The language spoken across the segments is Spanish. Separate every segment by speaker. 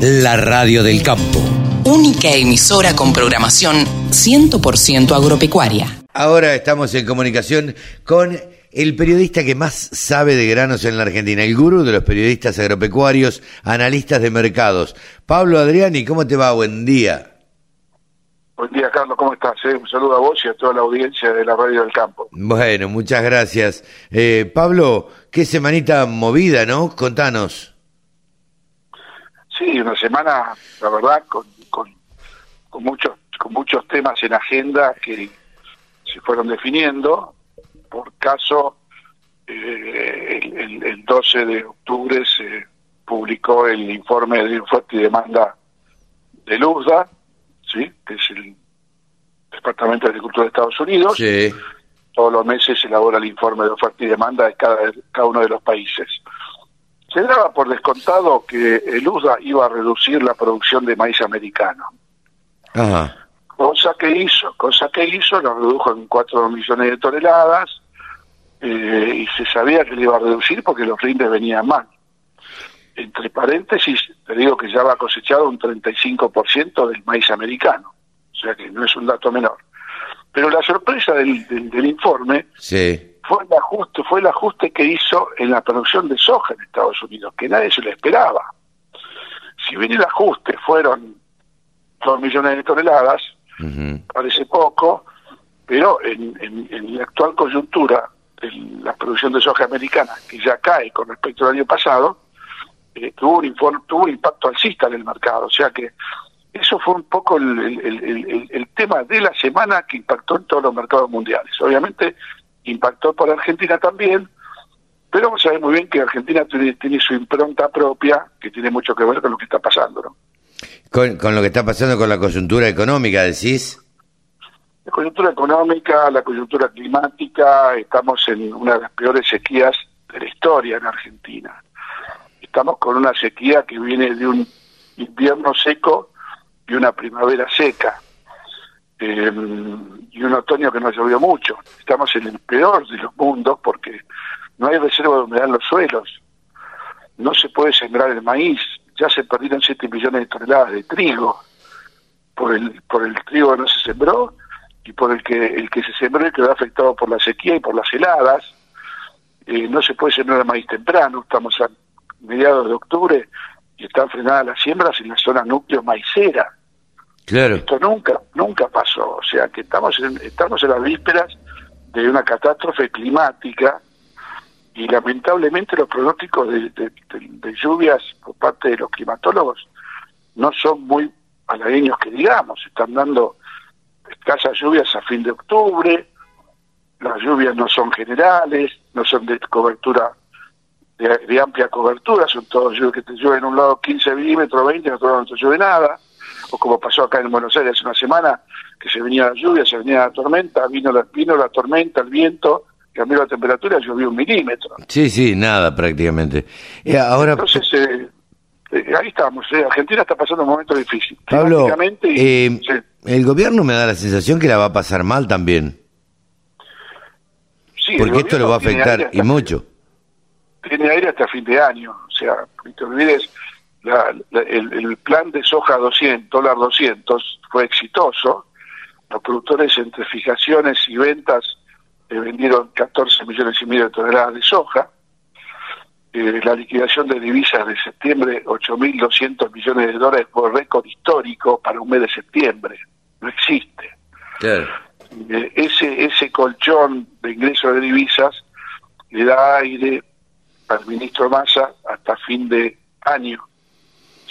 Speaker 1: la radio del campo.
Speaker 2: Única emisora con programación 100% agropecuaria.
Speaker 1: Ahora estamos en comunicación con el periodista que más sabe de granos en la Argentina, el gurú de los periodistas agropecuarios, analistas de mercados. Pablo Adriani, ¿cómo te va? Buen día.
Speaker 3: Buen día, Carlos, ¿cómo estás? Eh, un saludo a vos y a toda la audiencia de la Radio del Campo.
Speaker 1: Bueno, muchas gracias. Eh, Pablo, qué semanita movida, ¿no? Contanos.
Speaker 3: Sí, una semana, la verdad, con, con, muchos, con muchos temas en agenda que se fueron definiendo. Por caso, eh, el, el, 12 de octubre se publicó el informe de oferta y demanda de Luzda, ¿sí? que es el Departamento de Agricultura de Estados Unidos.
Speaker 1: Sí.
Speaker 3: Todos los meses se elabora el informe de oferta y demanda de cada, cada uno de los países. Se daba por descontado que el USDA iba a reducir la producción de maíz americano.
Speaker 1: Ajá.
Speaker 3: Cosa que hizo, cosa que hizo, lo redujo en 4 millones de toneladas eh, y se sabía que le iba a reducir porque los rindes venían mal. Entre paréntesis, te digo que ya va cosechado un 35% del maíz americano, o sea que no es un dato menor. Pero la sorpresa del, del, informe
Speaker 1: sí.
Speaker 3: fue el ajuste, fue el ajuste que hizo en la producción de soja en Estados Unidos, que nadie se lo esperaba. Si bien el ajuste fueron 2 millones de toneladas, parece poco, pero en, en, en, la actual coyuntura de la producción de soja americana, que ya cae con respecto al año pasado, eh, tuvo, un tuvo un impacto alcista en el mercado. O sea que eso fue un poco el, el, el, tema de la semana que impactó en todos los mercados mundiales. Obviamente impactó por Argentina también, pero vos sabés muy bien que Argentina tiene, tiene, su impronta propia que tiene mucho que ver con lo que está pasando, ¿no?
Speaker 1: Con, con lo que está pasando con la coyuntura económica, decís.
Speaker 3: La coyuntura económica, la coyuntura climática, estamos en una de las peores sequías de la historia en Argentina. Estamos con una sequía que viene de un invierno seco y una primavera seca. Eh, y un otoño que no llovió mucho. Estamos en el peor de los mundos porque no hay reserva de humedad en los suelos. No se puede sembrar el maíz. Ya se perdieron 7 millones de toneladas de trigo por el por el trigo que no se sembró y por el que el que se sembró quedó afectado por la sequía y por las heladas. Eh, no se puede sembrar el maíz temprano. Estamos a mediados de octubre y están frenadas las siembras en la zona núcleo maicera. Esto nunca, nunca pasó. O sea que estamos en, estamos en las vísperas de una catástrofe climática y lamentablemente los pronósticos de, lluvias por parte de los climatólogos no son muy halagüeños que digamos. Están dando escasas lluvias a fin de octubre, las lluvias no son generales, no son de cobertura de, de, amplia cobertura, son todos lluvias que te llueven en un lado 15 milímetros, 20, en otro lado no te llueve nada, o como pasó acá en Buenos Aires hace una semana, que se venía la lluvia, se venía la tormenta, vino la, vino la tormenta, el viento, cambió la temperatura, llovió un milímetro.
Speaker 1: Sí, sí, nada prácticamente. Eh, ahora...
Speaker 3: Entonces, eh, eh, ahí estamos, Argentina está pasando un momento difícil.
Speaker 1: Pablo,
Speaker 3: y,
Speaker 1: sí. el gobierno me da la sensación que la va a pasar mal también.
Speaker 3: Sí,
Speaker 1: Porque esto lo va a afectar y mucho
Speaker 3: tiene aire hasta fin de año. O sea, no te olvides, la, la, el, el, plan de soja 200, dólar 200, fue exitoso. Los productores entre fijaciones y ventas eh, vendieron 14 millones y medio de toneladas de soja. Eh, la liquidación de divisas de septiembre, 8.200 millones de dólares fue récord histórico para un mes de septiembre. No existe.
Speaker 1: Claro.
Speaker 3: Eh, ese, ese colchón de ingresos de divisas le da aire al ministro Massa hasta fin de año.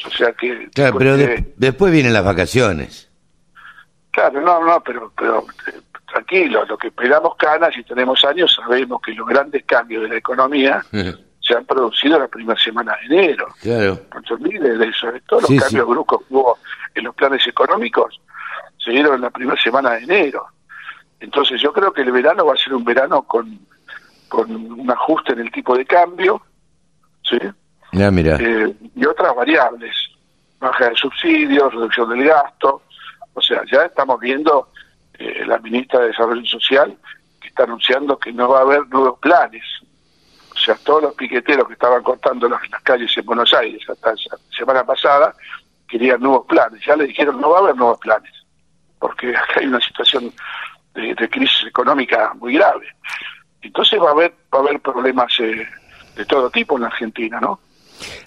Speaker 3: O sea que...
Speaker 1: Claro, pero de, después vienen las vacaciones.
Speaker 3: Claro, no, no, pero, pero eh, tranquilo, lo que esperamos canas y tenemos años, sabemos que los grandes cambios de la economía se han producido en la primera semana de enero.
Speaker 1: Claro.
Speaker 3: No se de eso, de todos los
Speaker 1: Sí,
Speaker 3: cambios
Speaker 1: sí.
Speaker 3: bruscos que hubo en los planes económicos se dieron en la primera semana de enero. Entonces yo creo que el verano va a ser un verano con con un ajuste en el tipo de cambio, ¿sí?
Speaker 1: Ya, mira.
Speaker 3: Eh, y otras variables, baja de subsidios, reducción del gasto, o sea, ya estamos viendo eh, la ministra de Desarrollo Social que está anunciando que no va a haber nuevos planes. O sea, todos los piqueteros que estaban cortando las, las calles en Buenos Aires hasta la semana pasada querían nuevos planes. Ya le dijeron, no va a haber nuevos planes, porque acá hay una situación de, crisis económica muy grave. Entonces va a haber, va a haber problemas eh, de todo tipo en la Argentina, ¿no?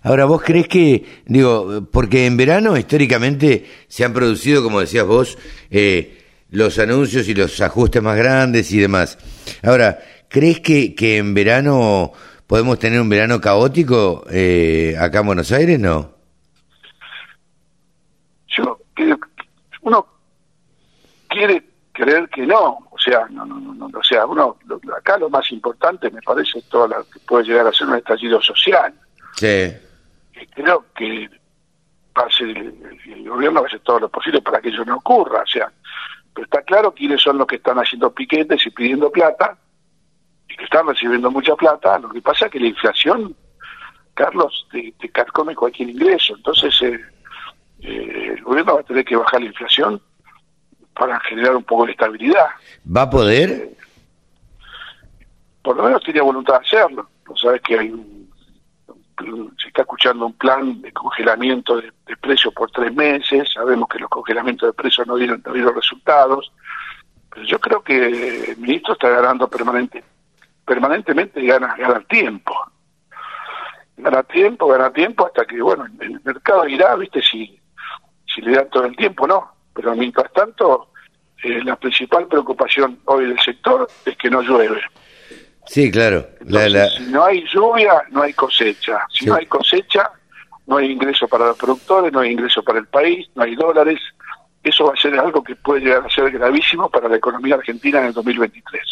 Speaker 1: Ahora, ¿vos crees que, digo, porque en verano históricamente se han producido, como decías vos, eh, los anuncios y los ajustes más grandes y demás. Ahora, ¿crees que, que en verano podemos tener un verano caótico eh, acá en Buenos Aires, no?
Speaker 3: Yo uno quiere creer que no, sea, no, no, no, o sea, uno acá lo más importante me parece todo lo que puede llegar a ser un estallido social.
Speaker 1: Sí.
Speaker 3: Creo que el, el, gobierno va a hacer todo lo posible para que eso no ocurra, o sea, pero está claro quiénes son los que están haciendo piquetes y pidiendo plata y que están recibiendo mucha plata. Lo que pasa es que la inflación, Carlos, te, te carcome cualquier ingreso. Entonces, eh, eh, el gobierno va a tener que bajar la inflación para generar un poco de estabilidad.
Speaker 1: ¿Va a poder? Eh,
Speaker 3: por lo menos tiene voluntad de hacerlo. No sabes que hay se está escuchando un plan de congelamiento de, precios por tres meses. Sabemos que los congelamientos de precios no dieron, no dieron resultados. Pero yo creo que el ministro está ganando permanente, permanentemente gana, gana tiempo. Gana tiempo, gana tiempo hasta que, bueno, el mercado irá, viste, si, si le dan todo el tiempo, no. Pero mientras tanto, eh, la principal preocupación hoy del sector es que no llueve.
Speaker 1: Sí, claro.
Speaker 3: Si no hay lluvia, no hay cosecha. Si no hay cosecha, no hay ingreso para los productores, no hay ingreso para el país, no hay dólares. Eso va a ser algo que puede llegar a ser gravísimo para la economía argentina en el 2023.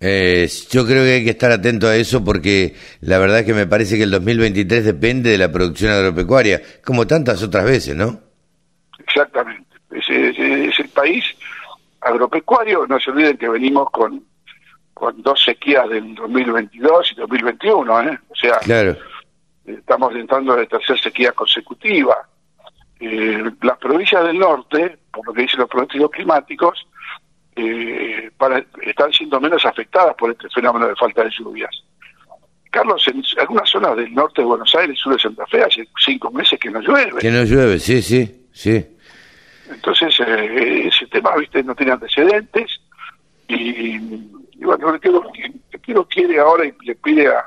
Speaker 1: Eh, yo creo que hay que estar atento a eso porque la verdad es que me parece que el 2023 depende de la producción agropecuaria, como tantas otras veces, ¿no?
Speaker 3: Exactamente. País agropecuario. No se olviden que venimos con con dos sequías del 2022 y 2021, ¿eh? O sea, estamos entrando en la tercera sequía consecutiva. Eh, las provincias del norte, por lo que dicen los pronósticos climáticos, eh, para, están siendo menos afectadas por este fenómeno de falta de lluvias. Carlos, en algunas zonas del norte de Buenos Aires, sur de Santa Fe, hace cinco meses que no llueve.
Speaker 1: Que no llueve, sí, sí, sí.
Speaker 3: Entonces, eh, ese tema, viste, no tiene antecedentes y y bueno, quiero quiere ahora y le pide a,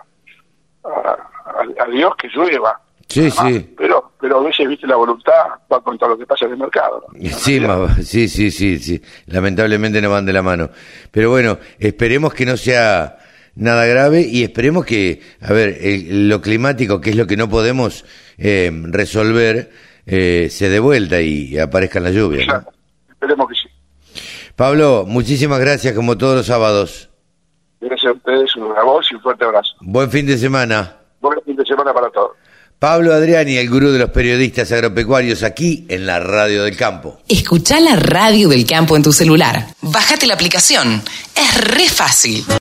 Speaker 3: a, Dios que llueva.
Speaker 1: Sí, sí.
Speaker 3: Pero, pero a veces, viste, la voluntad va contra lo que pasa en el mercado.
Speaker 1: Sí, sí, sí, sí, sí. Lamentablemente no van de la mano. Pero bueno, esperemos que no sea nada grave y esperemos que, a ver, lo climático, que es lo que no podemos eh, resolver, eh, se dé vuelta y aparezcan las lluvias.
Speaker 3: Esperemos que sí.
Speaker 1: Pablo, muchísimas gracias como todos los sábados.
Speaker 3: Gracias a ustedes, un voz y un fuerte abrazo.
Speaker 1: Buen fin de semana.
Speaker 3: Buen fin de semana para todos.
Speaker 1: Pablo Adriani, el gurú de los periodistas agropecuarios, aquí en la Radio del Campo.
Speaker 2: Escucha la Radio del Campo en tu celular. Bájate la aplicación. Es re fácil.